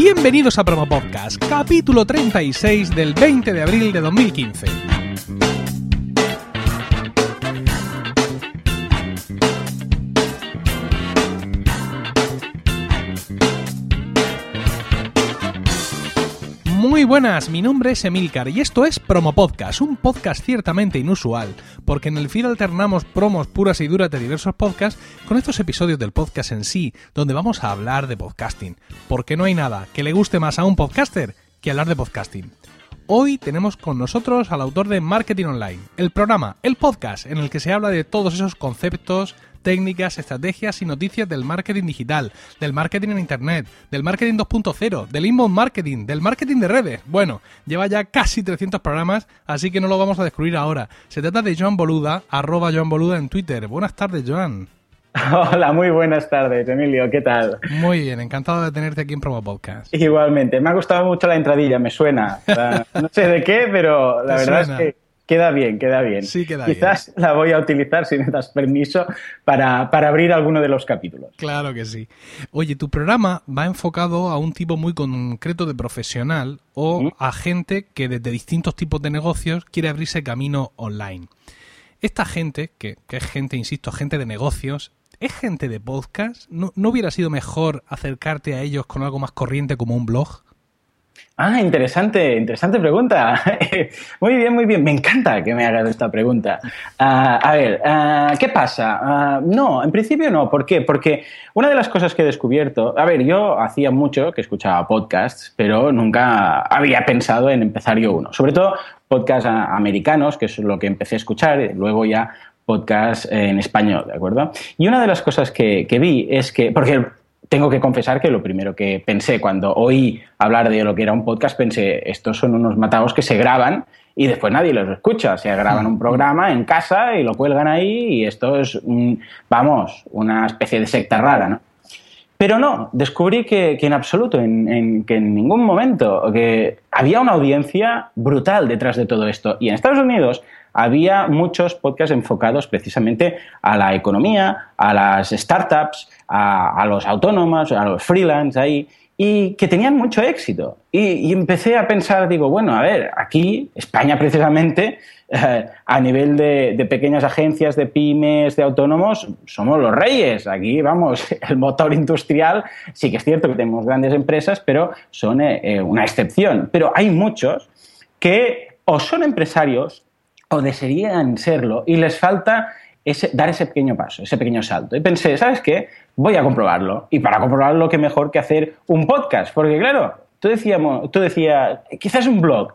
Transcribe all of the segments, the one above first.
Bienvenidos a Promo Podcast, capítulo 36 del 20 de abril de 2015. Buenas, mi nombre es Emilcar y esto es Promo Podcast, un podcast ciertamente inusual, porque en el feed alternamos promos puras y duras de diversos podcasts con estos episodios del podcast en sí, donde vamos a hablar de podcasting, porque no hay nada que le guste más a un podcaster que hablar de podcasting. Hoy tenemos con nosotros al autor de Marketing Online, el programa, el podcast en el que se habla de todos esos conceptos, técnicas, estrategias y noticias del marketing digital, del marketing en Internet, del marketing 2.0, del inbound marketing, del marketing de redes. Bueno, lleva ya casi 300 programas, así que no lo vamos a descubrir ahora. Se trata de Joan Boluda, arroba Joan Boluda en Twitter. Buenas tardes, Joan. Hola, muy buenas tardes, Emilio. ¿Qué tal? Muy bien, encantado de tenerte aquí en Promo Podcast. Igualmente, me ha gustado mucho la entradilla, me suena. no sé de qué, pero la verdad es que queda bien, queda bien. Sí, queda Quizás la voy a utilizar, si me das permiso, para, abrir alguno de los capítulos. Claro que sí. Oye, tu programa va enfocado a un tipo muy concreto de profesional o a gente que desde distintos tipos de negocios quiere abrirse camino online. Esta gente, que, que es gente, insisto, gente de negocios, ¿Es gente de podcast? ¿No, ¿No, hubiera sido mejor acercarte a ellos con algo más corriente como un blog? Ah, interesante, interesante pregunta. muy bien, muy bien. Me encanta que me hagas esta pregunta. Ah, a ver, ah, ¿qué pasa? Ah, no, en principio no. ¿Por qué? Porque una de las cosas que he descubierto, a ver, yo hacía mucho que escuchaba podcasts, pero nunca había pensado en empezar yo uno. Sobre todo podcasts americanos, que es lo que empecé a escuchar, luego ya podcast en español, ¿de acuerdo? Y una de las cosas que, vi es que, porque tengo que confesar que lo primero que pensé cuando oí hablar de lo que era un podcast, pensé, estos son unos matados que se graban y después nadie los escucha. O sea, graban un programa en casa y lo cuelgan ahí y esto es, vamos, una especie de secta rara, ¿no? Pero no, descubrí que, en absoluto, en, que en ningún momento, que había una audiencia brutal detrás de todo esto. Y en Estados Unidos había muchos podcasts enfocados precisamente a la economía, a las startups, a, los autónomos, a los freelance ahí, y que tenían mucho éxito. Y, empecé a pensar, digo, bueno, a ver, aquí, España precisamente, a nivel de, pequeñas agencias, de pymes, de autónomos, somos los reyes. Aquí, vamos, el motor industrial, sí que es cierto que tenemos grandes empresas, pero son eh, eh, una excepción. Pero hay muchos que o son empresarios o desearían serlo y les falta ese, dar ese pequeño paso, ese pequeño salto. Y pensé, ¿sabes qué? Voy a comprobarlo. Y para comprobarlo, qué mejor que hacer un podcast. Porque claro, tú, decíamos, tú decías, quizás un blog.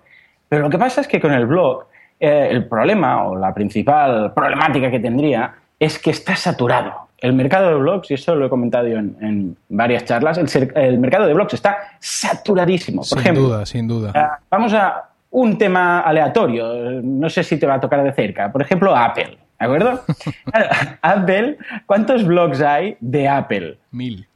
Pero lo que pasa es que con el blog, eh, el problema o la principal problemática que tendría es que está saturado. El mercado de blogs, y eso lo he comentado yo en, varias charlas, el, mercado de blogs está saturadísimo. Por sin duda, sin duda. Eh, vamos a, un tema aleatorio, no sé si te va a tocar de cerca, por ejemplo, Apple, ¿de acuerdo? Apple, ¿cuántos blogs hay de Apple? Mil.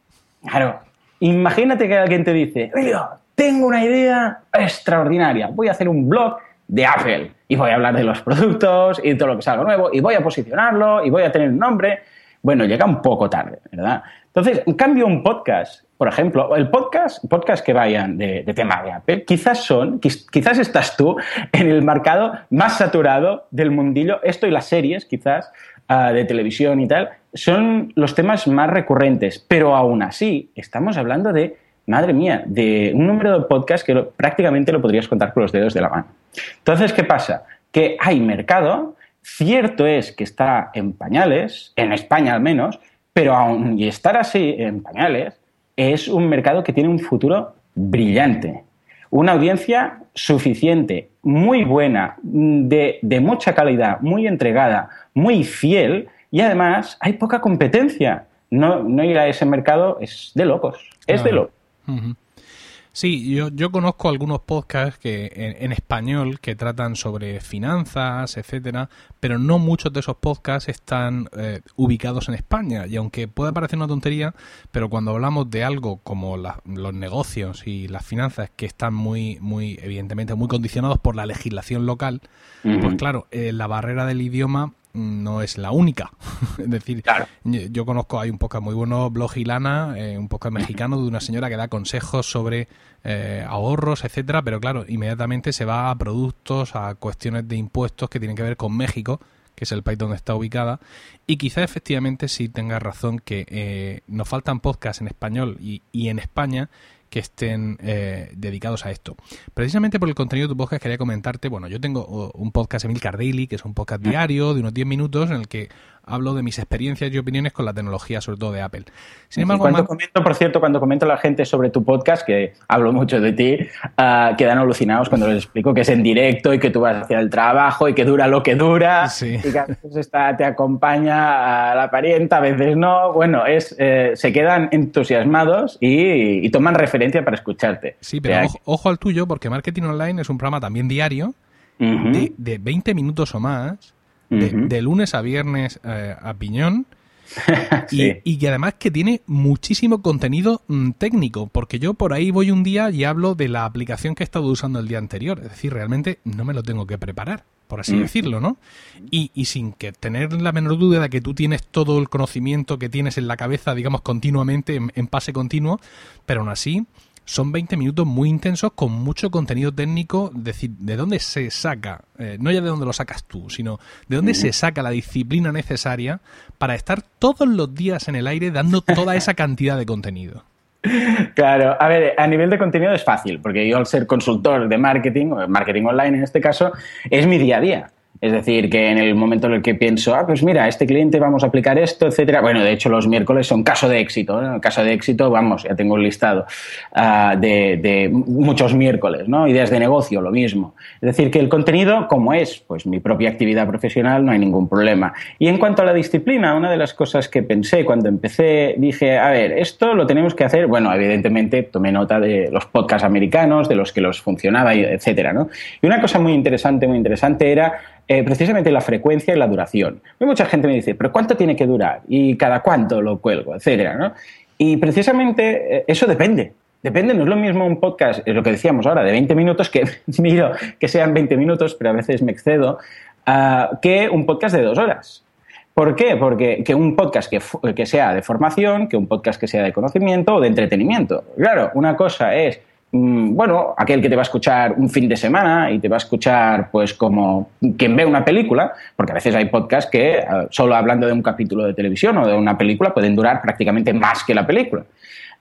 Claro, imagínate que alguien te dice, oye, tengo una idea extraordinaria, voy a hacer un blog de Apple y voy a hablar de los productos y de todo lo que salga nuevo y voy a posicionarlo y voy a tener un nombre. Bueno, llega un poco tarde, ¿verdad? Entonces, en cambio, un podcast por ejemplo, el podcast, podcast que vayan de, tema de Apple, quizás son, quizás estás tú en el mercado más saturado del mundillo. Esto y las series, quizás, ah, de televisión y tal, son los temas más recurrentes. Pero aún así, estamos hablando de, madre mía, de un número de podcasts que prácticamente lo podrías contar con los dedos de la mano. Entonces, ¿qué pasa? Que hay mercado, cierto es que está en pañales, en España al menos, pero aún y estar así en pañales, es un mercado que tiene un futuro brillante. Una audiencia suficiente, muy buena, de, mucha calidad, muy entregada, muy fiel y además hay poca competencia. No, no ir a ese mercado es de locos, es de locos. Sí, yo, yo conozco algunos podcasts que en, español que tratan sobre finanzas, etcétera, pero no muchos de esos podcasts están eh, ubicados en España. Y aunque pueda parecer una tontería, pero cuando hablamos de algo como los negocios y las finanzas que están muy, muy, evidentemente, muy condicionados por la legislación local, pues claro, eh, la barrera del idioma no es la única. es decir, yo conozco, hay un podcast muy bueno, Blog y Lana, eh, un podcast mexicano de una señora que da consejos sobre eh, ahorros, etcétera, pero claro, inmediatamente se va a productos, a cuestiones de impuestos que tienen que ver con México, que es el país donde está ubicada, y quizá efectivamente sí tenga razón que eh, nos faltan podcasts en español y, y en España que estén eh, dedicados a esto. Precisamente por el contenido de tu podcast quería comentarte, bueno, yo tengo un podcast Emil Daily, que es un podcast diario de unos 10 minutos en el que hablo de mis experiencias y opiniones con la tecnología, sobre todo de Apple. Sin embargo, cuando comento, por cierto, cuando comento a la gente sobre tu podcast, que hablo mucho de ti, uh, quedan alucinados cuando les explico que es en directo y que tú vas hacia el trabajo y que dura lo que dura y que a veces está, te acompaña a la parienta, a veces no. Bueno, es eh, se quedan entusiasmados y, toman referencia para escucharte. Sí, pero ojo, al tuyo, porque Marketing Online es un programa también diario de, de 20 minutos o más de, lunes a viernes eh, a piñón. y, que además que tiene muchísimo contenido mm, técnico, porque yo por ahí voy un día y hablo de la aplicación que he estado usando el día anterior, es decir, realmente no me lo tengo que preparar, por así mm. decirlo, ¿no? Y, y, sin que tener la menor duda de que tú tienes todo el conocimiento que tienes en la cabeza, digamos, continuamente, en, en pase continuo, pero aún así son 20 minutos muy intensos con mucho contenido técnico, decir, de dónde se saca, eh, no ya de dónde lo sacas tú, sino de dónde se saca la disciplina necesaria para estar todos los días en el aire dando toda esa cantidad de contenido. Claro, a ver, a nivel de contenido es fácil, porque yo al ser consultor de marketing, o marketing online en este caso, es mi día a día. Es decir, que en el momento en el que pienso, ah, pues mira, este cliente vamos a aplicar esto, etcétera. Bueno, de hecho, los miércoles son caso de éxito. En caso de éxito, vamos, ya tengo un listado ah, de, muchos miércoles, ¿no? Ideas de negocio, lo mismo. Es decir, que el contenido, como es pues mi propia actividad profesional, no hay ningún problema. Y en cuanto a la disciplina, una de las cosas que pensé cuando empecé, dije, a ver, esto lo tenemos que hacer. Bueno, evidentemente tomé nota de los podcasts americanos, de los que los funcionaba, etcétera, ¿no? Y una cosa muy interesante, muy interesante era eh, precisamente la frecuencia y la duración. mucha gente me dice, pero ¿cuánto tiene que durar? ¿Y cada cuánto lo cuelgo? Etcétera, ¿no? Y precisamente eh, eso depende. Depende, no es lo mismo un podcast, es lo que decíamos ahora, de 20 minutos, que miro que sean 20 minutos, pero a veces me excedo, ah, que un podcast de dos horas. ¿Por qué? Porque que un podcast que, que, sea de formación, que un podcast que sea de conocimiento o de entretenimiento. Claro, una cosa es bueno, aquel que te va a escuchar un fin de semana y te va a escuchar pues como quien ve una película, porque a veces hay podcasts que eh, solo hablando de un capítulo de televisión o de una película pueden durar prácticamente más que la película.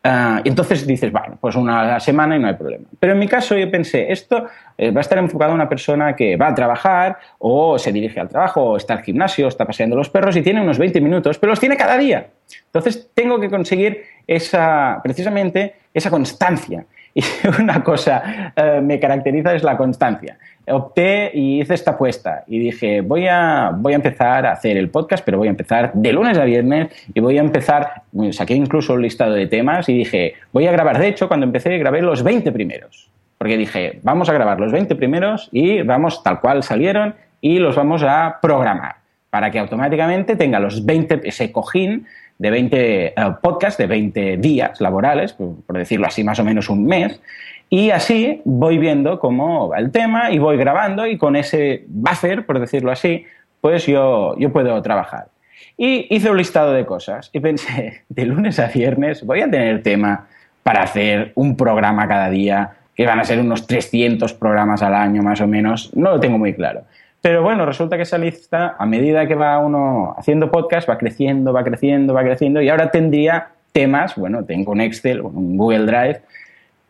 Uh, entonces dices, bueno, pues una semana y no hay problema. Pero en mi caso yo pensé, esto eh, va a estar enfocado a una persona que va a trabajar o se dirige al trabajo o está al gimnasio, está paseando los perros y tiene unos 20 minutos, pero los tiene cada día. Entonces tengo que conseguir esa, precisamente esa constancia y una cosa eh, me caracteriza es la constancia. Opté y hice esta apuesta y dije, voy a, voy a empezar a hacer el podcast, pero voy a empezar de lunes a viernes y voy a empezar, saqué incluso un listado de temas y dije, voy a grabar, de hecho, cuando empecé grabé los 20 primeros, porque dije, vamos a grabar los 20 primeros y vamos tal cual salieron y los vamos a programar para que automáticamente tenga los 20, ese cojín de 20 eh, podcasts, de 20 días laborales, por, decirlo así, más o menos un mes. Y así voy viendo cómo va el tema y voy grabando y con ese buffer, por decirlo así, pues yo, yo puedo trabajar. Y hice un listado de cosas y pensé, de lunes a viernes voy a tener tema para hacer un programa cada día, que van a ser unos 300 programas al año más o menos, no lo tengo muy claro. Pero bueno, resulta que esa lista, a medida que va uno haciendo podcast, va creciendo, va creciendo, va creciendo, y ahora tendría temas, bueno, tengo un Excel, un Google Drive,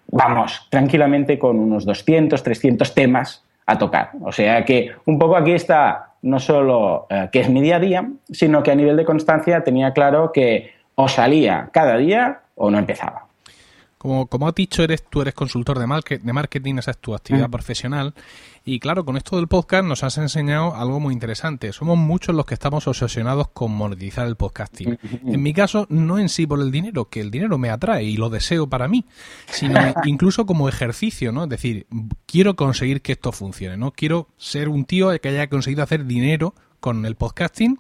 vamos, tranquilamente con unos 200, 300 temas a tocar. O sea que un poco aquí está no solo eh, que es mi día a día, sino que a nivel de constancia tenía claro que o salía cada día o no empezaba. Como, como has dicho, eres, tú eres consultor de, de marketing, esa es tu actividad mm. profesional. Y claro, con esto del podcast nos has enseñado algo muy interesante. Somos muchos los que estamos obsesionados con monetizar el podcasting. En mi caso, no en sí por el dinero, que el dinero me atrae y lo deseo para mí, sino incluso como ejercicio, ¿no? Es decir, quiero conseguir que esto funcione, ¿no? Quiero ser un tío que haya conseguido hacer dinero con el podcasting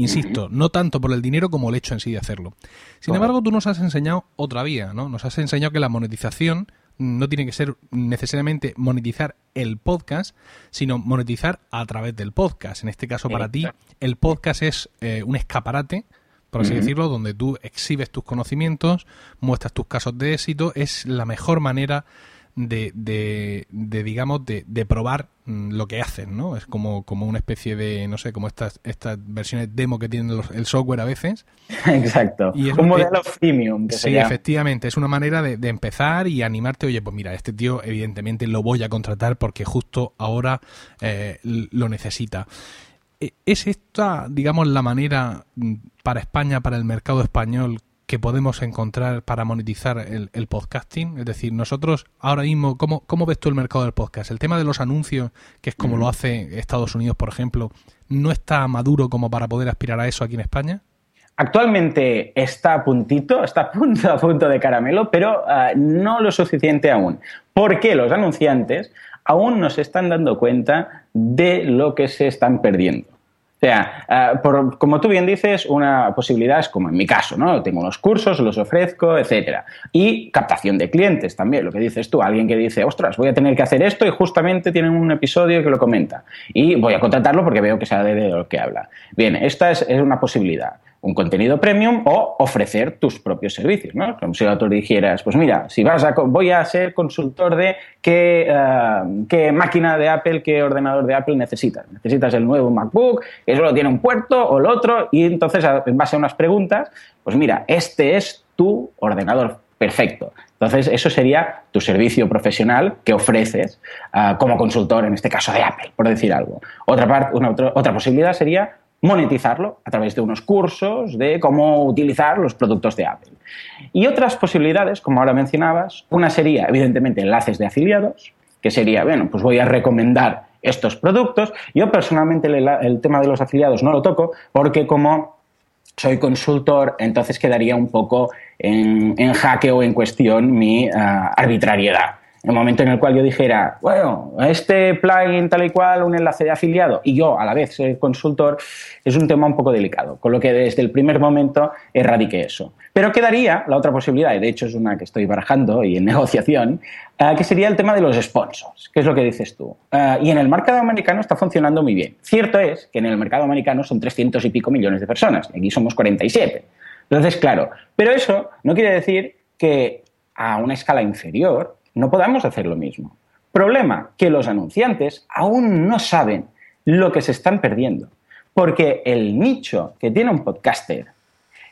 Insisto, no tanto por el dinero como el hecho en sí de hacerlo. Sin embargo, tú nos has enseñado otra vía, ¿no? Nos has enseñado que la monetización no tiene que ser necesariamente monetizar el podcast, sino monetizar a través del podcast. En este caso, para ti, el podcast es eh, un escaparate, por así decirlo, donde tú exhibes tus conocimientos, muestras tus casos de éxito. Es la mejor manera de, de, de digamos, de, de, probar mm, lo que hacen, ¿no? Es como, como una especie de, no sé, como estas, estas versiones demo que tiene el software a veces. Exacto. Y es un modelo freemium. sí, efectivamente. Es una manera de, empezar y animarte. Oye, pues mira, este tío evidentemente lo voy a contratar porque justo ahora eh, lo necesita. E, ¿Es esta, digamos, la manera mm, para España, para el mercado español, que podemos encontrar para monetizar el, podcasting? Es decir, nosotros ahora mismo, ¿cómo, ¿cómo, ves tú el mercado del podcast? El tema de los anuncios, que es como lo hace Estados Unidos, por ejemplo, ¿no está maduro como para poder aspirar a eso aquí en España? Actualmente está a puntito, está a punto, a punto de caramelo, pero uh, no lo suficiente aún. Porque los anunciantes aún no se están dando cuenta de lo que se están perdiendo. O sea, eh, por, como tú bien dices, una posibilidad es como en mi caso, ¿no? Tengo unos cursos, los ofrezco, etcétera. Y captación de clientes también, lo que dices tú, alguien que dice, ostras, voy a tener que hacer esto y justamente tienen un episodio que lo comenta. Y voy a contratarlo porque veo que sabe de lo que habla. Bien, esta es una posibilidad un contenido premium o ofrecer tus propios servicios, ¿no? Como si tú dijeras, pues mira, si vas a, voy a ser consultor de qué, eh, qué máquina de Apple, qué ordenador de Apple necesitas. Necesitas el nuevo MacBook, que solo tiene un puerto o el otro, y entonces, en base a unas preguntas, pues mira, este es tu ordenador perfecto. Entonces, eso sería tu servicio profesional que ofreces eh, como consultor, en este caso de Apple, por decir algo. Otra, parte, una, otra, otra posibilidad sería monetizarlo a través de unos cursos de cómo utilizar los productos de Apple. Y otras posibilidades, como ahora mencionabas, una sería, evidentemente, enlaces de afiliados, que sería, bueno, pues voy a recomendar estos productos. Yo personalmente el, tema de los afiliados no lo toco porque como soy consultor, entonces quedaría un poco en, jaque o en cuestión mi ah, arbitrariedad el momento en el cual yo dijera, bueno, este plugin tal y cual, un enlace de afiliado, y yo a la vez soy consultor, es un tema un poco delicado, con lo que desde el primer momento erradique eso. Pero quedaría la otra posibilidad, y de hecho es una que estoy barajando y en negociación, eh, que sería el tema de los sponsors, que es lo que dices tú. Eh, y en el mercado americano está funcionando muy bien. Cierto es que en el mercado americano son 300 y pico millones de personas, aquí somos 47. Entonces, claro, pero eso no quiere decir que a una escala inferior no podamos hacer lo mismo. Problema, que los anunciantes aún no saben lo que se están perdiendo. Porque el nicho que tiene un podcaster,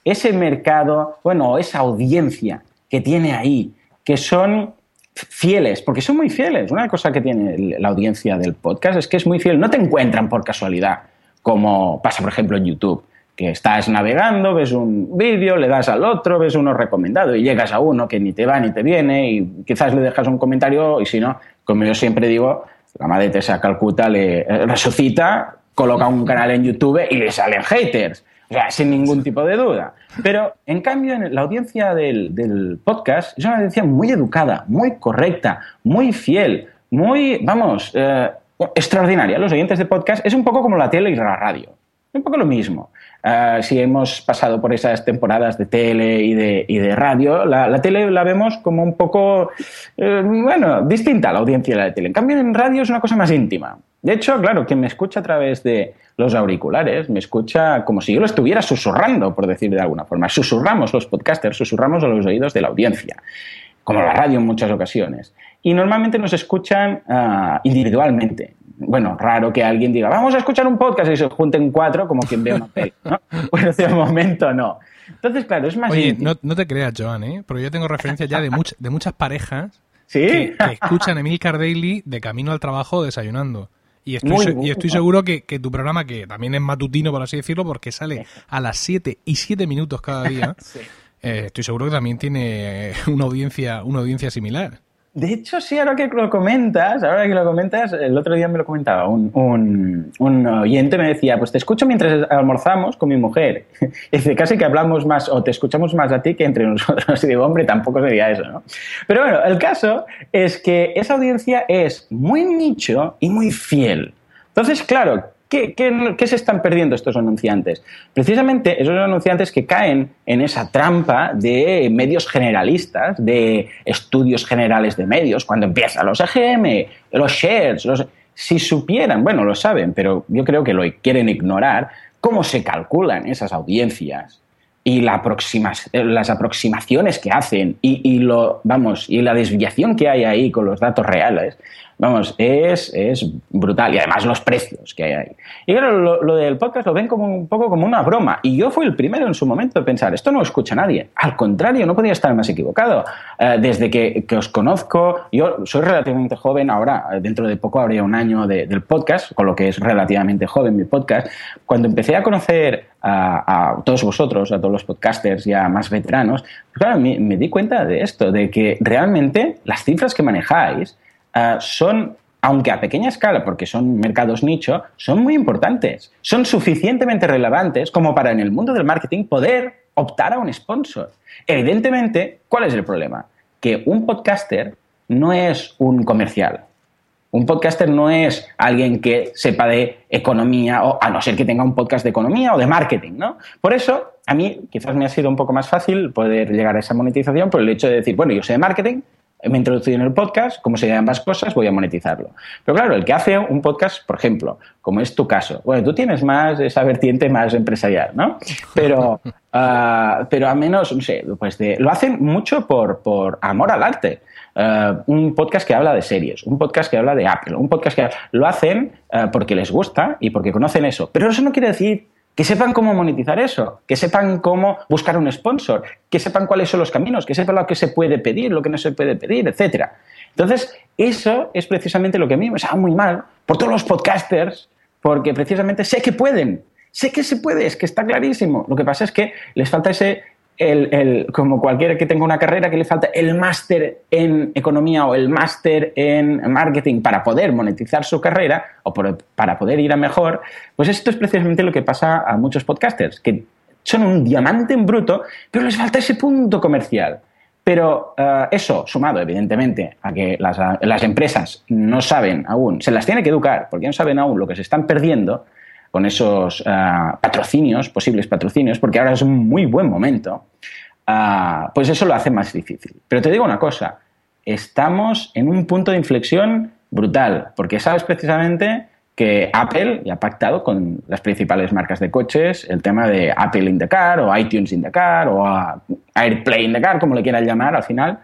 ese mercado, bueno, esa audiencia que tiene ahí, que son fieles, porque son muy fieles. Una cosa que tiene la audiencia del podcast es que es muy fiel. No te encuentran por casualidad, como pasa, por ejemplo, en YouTube que estás navegando, ves un vídeo, le das al otro, ves uno recomendado y llegas a uno que ni te va ni te viene y quizás le dejas un comentario y si no, como yo siempre digo, la madre Teresa Calcuta le resucita, coloca un canal en YouTube y le salen haters. O sea, sin ningún tipo de duda. Pero, en cambio, la audiencia del, podcast es una audiencia muy educada, muy correcta, muy fiel, muy, vamos, eh, extraordinaria. Los oyentes de podcast es un poco como la tele y la radio. Un poco lo mismo. Ah, si hemos pasado por esas temporadas de tele y de, y de radio, la, tele la vemos como un poco, eh, bueno, distinta a la audiencia de la tele. En cambio, en radio es una cosa más íntima. De hecho, claro, quien me escucha a través de los auriculares, me escucha como si yo lo estuviera susurrando, por decir de alguna forma. Susurramos los podcasters, susurramos a los oídos de la audiencia, como la radio en muchas ocasiones. Y normalmente nos escuchan ah, individualmente bueno, raro que alguien diga, vamos a escuchar un podcast y se junten cuatro como quien ve una peli, ¿no? Bueno, de momento no. Entonces, claro, es más... Oye, no, te creas, Joan, ¿eh? Porque yo tengo referencias ya de, de muchas parejas que, escuchan Emilcar Daily de camino al trabajo desayunando. Y estoy, y estoy seguro que, tu programa, que también es matutino, por así decirlo, porque sale a las 7 y 7 minutos cada día, eh, estoy seguro que también tiene una audiencia, una audiencia similar. De hecho, sí, ahora que lo comentas, ahora que lo comentas, el otro día me lo comentaba un, un, oyente, me decía, pues te escucho mientras almorzamos con mi mujer. Y dice, casi que hablamos más o te escuchamos más a ti que entre nosotros. Y digo, hombre, tampoco sería eso, ¿no? Pero bueno, el caso es que esa audiencia es muy nicho y muy fiel. Entonces, claro, ¿Qué, qué, se están perdiendo estos anunciantes? Precisamente esos anunciantes que caen en esa trampa de medios generalistas, de estudios generales de medios, cuando empiezan los EGM, los shares, los... si supieran, bueno, lo saben, pero yo creo que lo quieren ignorar, cómo se calculan esas audiencias y la las aproximaciones que hacen y, lo, vamos, y la desviación que hay ahí con los datos reales, Vamos, es, es brutal. Y además los precios que hay ahí. Y claro, lo, del podcast lo ven como un poco como una broma. Y yo fui el primero en su momento de pensar, esto no lo escucha nadie. Al contrario, no podía estar más equivocado. Eh, desde que, que, os conozco, yo soy relativamente joven, ahora dentro de poco habría un año del podcast, con lo que es relativamente joven mi podcast. Cuando empecé a conocer a, a, todos vosotros, a todos los podcasters ya más veteranos, pues claro, me, me, di cuenta de esto, de que realmente las cifras que manejáis eh, son, aunque a pequeña escala, porque son mercados nicho, son muy importantes. Son suficientemente relevantes como para en el mundo del marketing poder optar a un sponsor. Evidentemente, ¿cuál es el problema? Que un podcaster no es un comercial. Un podcaster no es alguien que sepa de economía, o a no ser que tenga un podcast de economía o de marketing, ¿no? Por eso, a mí quizás me ha sido un poco más fácil poder llegar a esa monetización por el hecho de decir, bueno, yo sé de marketing, me he introducido en el podcast, como se ambas cosas, voy a monetizarlo. Pero claro, el que hace un podcast, por ejemplo, como es tu caso, bueno, tú tienes más esa vertiente más empresarial, ¿no? Pero, uh, pero a menos, no sé, pues de, lo hacen mucho por, por amor al arte. Uh, un podcast que habla de series, un podcast que habla de Apple, un podcast que lo hacen uh, porque les gusta y porque conocen eso. Pero eso no quiere decir que sepan cómo monetizar eso, que sepan cómo buscar un sponsor, que sepan cuáles son los caminos, que sepan lo que se puede pedir, lo que no se puede pedir, etc. Entonces, eso es precisamente lo que a mí me sabe muy mal por todos los podcasters, porque precisamente sé que pueden, sé que se puede, es que está clarísimo. Lo que pasa es que les falta ese el, como cualquiera que tenga una carrera que le falta el máster en economía o el máster en marketing para poder monetizar su carrera o para poder ir a mejor, pues esto es precisamente lo que pasa a muchos podcasters, que son un diamante en bruto, pero les falta ese punto comercial. Pero eh, eso, sumado evidentemente a que las, las empresas no saben aún, se las tiene que educar, porque no saben aún lo que se están perdiendo, con esos ah, patrocinios, posibles patrocinios, porque ahora es un muy buen momento, ah, pues eso lo hace más difícil. Pero te digo una cosa, estamos en un punto de inflexión brutal, porque sabes precisamente que Apple ya ha pactado con las principales marcas de coches el tema de Apple in the car o iTunes in the car o AirPlay in the car, como le quieran llamar al final,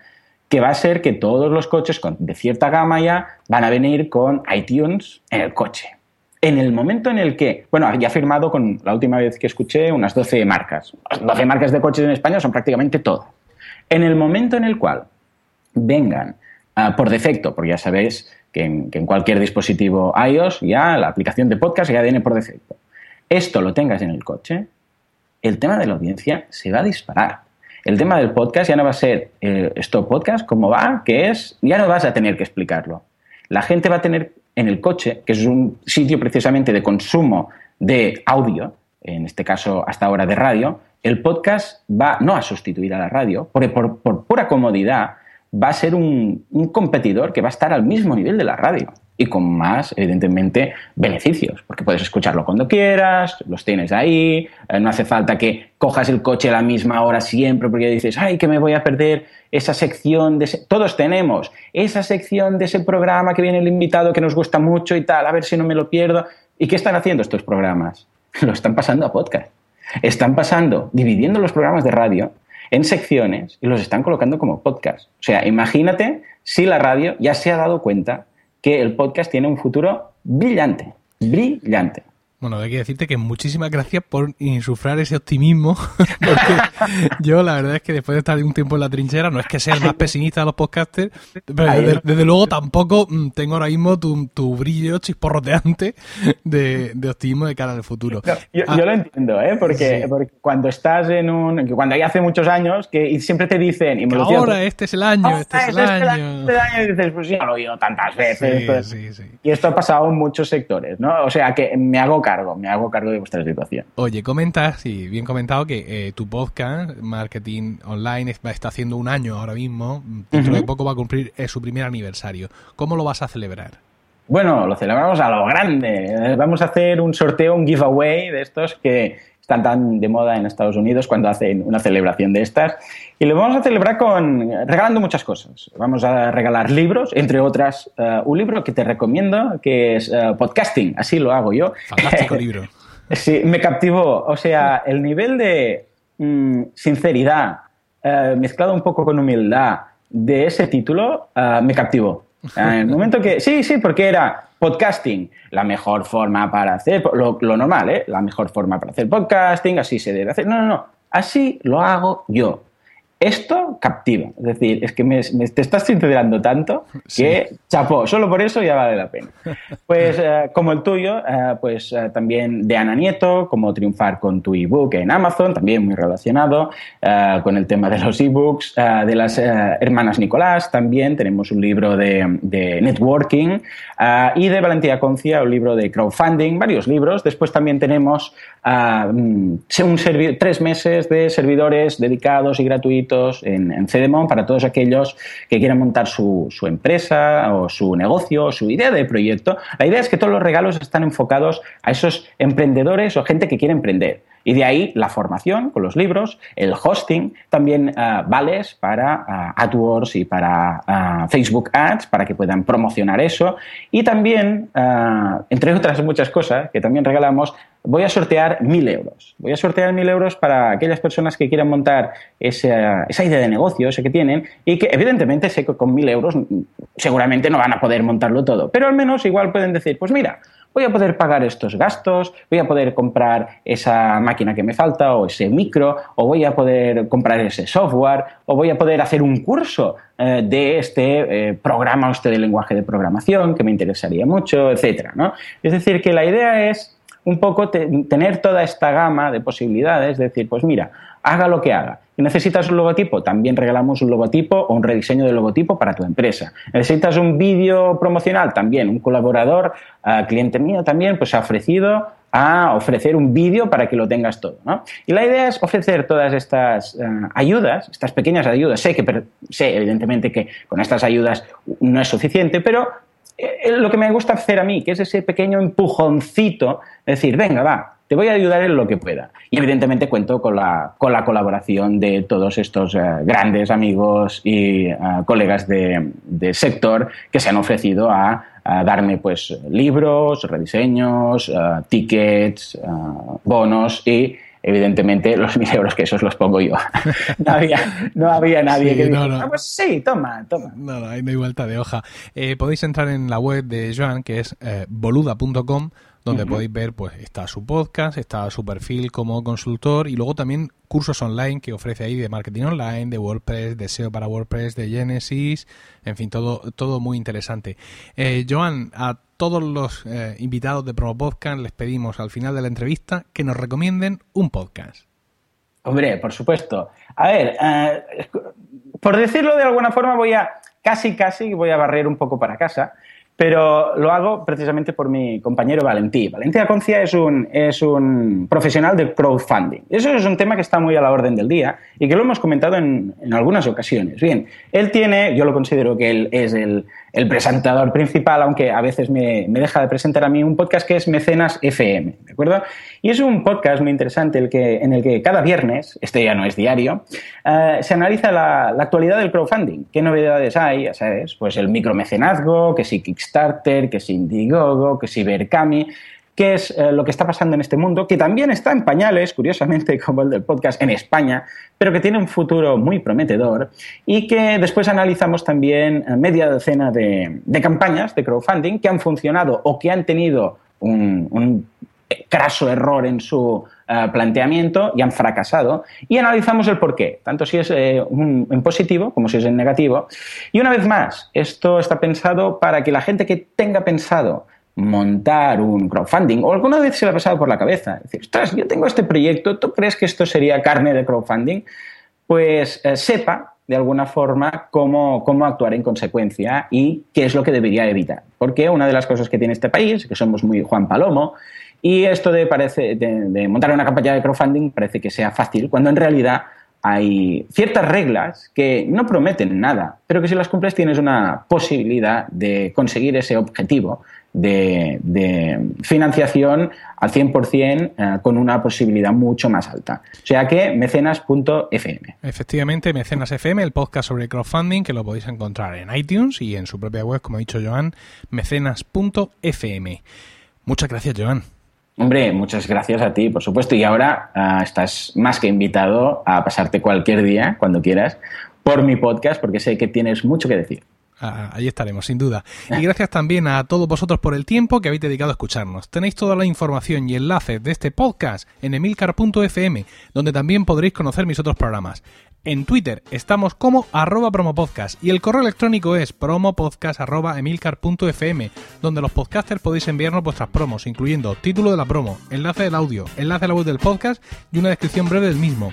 que va a ser que todos los coches de cierta gama ya van a venir con iTunes en el coche en el momento en el que, bueno, ya ha firmado con la última vez que escuché unas 12 marcas. 12 marcas de coches en España son prácticamente todo. En el momento en el cual vengan ah, por defecto, porque ya sabéis que en, cualquier dispositivo iOS ya la aplicación de podcast ya viene por defecto, esto lo tengas en el coche, el tema de la audiencia se va a disparar. El tema del podcast ya no va a ser eh, esto podcast como va, que es, ya no vas a tener que explicarlo. La gente va a tener en el coche, que es un sitio precisamente de consumo de audio, en este caso hasta ahora de radio, el podcast va no a sustituir a la radio, porque por, pura comodidad va a ser un, competidor que va a estar al mismo nivel de la radio y con más, evidentemente, beneficios, porque puedes escucharlo cuando quieras, los tienes ahí, eh, no hace falta que cojas el coche a la misma hora siempre porque dices, ay, que me voy a perder esa sección de ese... Todos tenemos esa sección de ese programa que viene el invitado que nos gusta mucho y tal, a ver si no me lo pierdo. ¿Y qué están haciendo estos programas? Lo están pasando a podcast. Están pasando, dividiendo los programas de radio en secciones y los están colocando como podcast. O sea, imagínate si la radio ya se ha dado cuenta que el podcast tiene un futuro brillante, brillante. Bueno, hay que decirte que muchísimas gracias por insuflar ese optimismo, porque yo la verdad es que después de estar un tiempo en la trinchera, no es que sea el más pesimista de los podcasters, pero desde, luego tampoco mm, tengo ahora mismo tu, tu brillo chisporroteante de, de, optimismo de cara al futuro. yo, ah. lo entiendo, ¿eh? Porque, porque, cuando estás en un... cuando ya hace muchos años, que siempre te dicen... Y me lo ahora, este es el año, este es el este año. Este año y dices, pues ya lo he oído tantas veces. Pues". y esto ha pasado en muchos sectores, ¿no? O sea, que me hago cargo me hago cargo de vuestra situación. Oye, comentas, y bien comentado, que eh, tu podcast, Marketing Online, está haciendo un año ahora mismo, dentro de poco va a cumplir eh, su primer aniversario. ¿Cómo lo vas a celebrar? Bueno, lo celebramos a lo grande. Vamos a hacer un sorteo, un giveaway de estos que están tan de moda en Estados Unidos cuando hacen una celebración de estas. Y lo vamos a celebrar con regalando muchas cosas. Vamos a regalar libros, entre otras, eh, un libro que te recomiendo, que es eh, Podcasting. Así lo hago yo. Fantástico libro. sí, me captivó. O sea, el nivel de mm, sinceridad eh, mezclado un poco con humildad de ese título me captivó. En el momento que. Sí, sí, porque era podcasting, la mejor forma para hacer. Lo, normal, ¿eh? La mejor forma para hacer podcasting, así se debe hacer. No, no, no. Así lo hago yo esto captiva. Es decir, es que me, te estás sincerando tanto que chapó, solo por eso ya vale la pena. Pues eh, como el tuyo, eh, pues eh, también de Ana Nieto, como triunfar con tu ebook en Amazon, también muy relacionado con el tema de los ebooks, de las hermanas Nicolás, también tenemos un libro de, de networking y de Valentía Concia, un libro de crowdfunding, varios libros. Después también tenemos mm, un tres meses de servidores dedicados y gratuitos en, en Cedemon para todos aquellos que quieran montar su, empresa o su negocio o su idea de proyecto. La idea es que todos los regalos están enfocados a esos emprendedores o gente que quiere emprender. Y de ahí la formación con los libros, el hosting, también uh, vales para uh, AdWords y para uh, Facebook Ads, para que puedan promocionar eso. Y también, entre otras muchas cosas que también regalamos, voy a sortear mil euros. Voy a sortear mil euros para aquellas personas que quieran montar esa, esa, idea de negocio, ese que tienen, y que evidentemente sé que con mil euros seguramente no van a poder montarlo todo, pero al menos igual pueden decir, pues mira, voy a poder pagar estos gastos, voy a poder comprar esa máquina que me falta o ese micro, o voy a poder comprar ese software, o voy a poder hacer un curso eh, de este eh, programa o este de lenguaje de programación que me interesaría mucho, etcétera, ¿no? Es decir, que la idea es un poco tener toda esta gama de posibilidades, es decir, pues mira, haga lo que haga. ¿Necesitas un logotipo? También regalamos un logotipo o un rediseño de logotipo para tu empresa. ¿Necesitas un vídeo promocional? También un colaborador, uh, cliente mío también, pues ha ofrecido a ofrecer un vídeo para que lo tengas todo. ¿no? Y la idea es ofrecer todas estas eh, ayudas, estas pequeñas ayudas. Sé que sé evidentemente que con estas ayudas no es suficiente, pero eh, lo que me gusta hacer a mí, que es ese pequeño empujoncito, decir, venga, va, te voy a ayudar en lo que pueda. Y evidentemente cuento con la, con la colaboración de todos estos eh, grandes amigos y eh, colegas de, sector que se han ofrecido a, darme pues libros, rediseños, tickets, bonos y evidentemente los mil euros que esos los pongo yo. no, había, no había nadie que no, ah, pues sí, toma, toma. No, no, ahí no hay vuelta de hoja. Eh, podéis entrar en la web de Joan, que es eh, boluda.com, donde podéis ver, pues está su podcast, está su perfil como consultor y luego también cursos online que ofrece ahí de marketing online, de WordPress, de SEO para WordPress, de Genesis, en fin, todo, todo muy interesante. Eh, Joan, a todos los eh, invitados de Promo Podcast les pedimos al final de la entrevista que nos recomienden un podcast. Hombre, por supuesto. A ver, eh, por decirlo de alguna forma, voy a casi, casi voy a barrer un poco para casa pero lo hago precisamente por mi compañero Valentí. Valentí Aconcia es un, es un profesional de crowdfunding. Eso es un tema que está muy a la orden del día y que lo hemos comentado en, en algunas ocasiones. Bien, él tiene, yo lo considero que él es el, el presentador principal, aunque a veces me, deja de presentar a mí un podcast que es Mecenas FM, ¿de acuerdo? Y es un podcast muy interesante el que, en el que cada viernes, este ya no es diario, eh, se analiza la, actualidad del crowdfunding. ¿Qué novedades hay? Ya sabes, pues el micromecenazgo, que si Kickstarter, que si Indiegogo, que si Berkami qué es eh, lo que está pasando en este mundo, que también está en pañales, curiosamente, como el del podcast en España, pero que tiene un futuro muy prometedor y que después analizamos también eh, media docena de, campañas de crowdfunding que han funcionado o que han tenido un, craso error en su eh, planteamiento y han fracasado y analizamos el por qué, tanto si es en positivo como si es en negativo. Y una vez más, esto está pensado para que la gente que tenga pensado montar un crowdfunding o alguna vez se le ha pasado por la cabeza. Decir, ostras, yo tengo este proyecto, ¿tú crees que esto sería carne de crowdfunding? Pues eh, sepa de alguna forma cómo, cómo actuar en consecuencia y qué es lo que debería evitar. Porque una de las cosas que tiene este país, que somos muy Juan Palomo, y esto de, parece, de montar una campaña de crowdfunding parece que sea fácil, cuando en realidad hay ciertas reglas que no prometen nada, pero que si las cumples tienes una posibilidad de conseguir ese objetivo de, financiación al 100% eh, con una posibilidad mucho más alta. O sea que mecenas.fm. Efectivamente, Mecenas FM, el podcast sobre crowdfunding que lo podéis encontrar en iTunes y en su propia web, como ha dicho Joan, mecenas.fm. Muchas gracias, Joan. Hombre, muchas gracias a ti, por supuesto. Y ahora ah, estás más que invitado a pasarte cualquier día, cuando quieras, por mi podcast, porque sé que tienes mucho que decir. Ah, ahí estaremos, sin duda. Y gracias también a todos vosotros por el tiempo que habéis dedicado a escucharnos. Tenéis toda la información y enlaces de este podcast en emilcar.fm, donde también podréis conocer mis otros programas. En Twitter estamos como arroba promopodcast y el correo electrónico es promopodcast.emilcar.fm, donde los podcasters podéis enviarnos vuestras promos, incluyendo título de la promo, enlace del audio, enlace a la web del podcast y una descripción breve del mismo.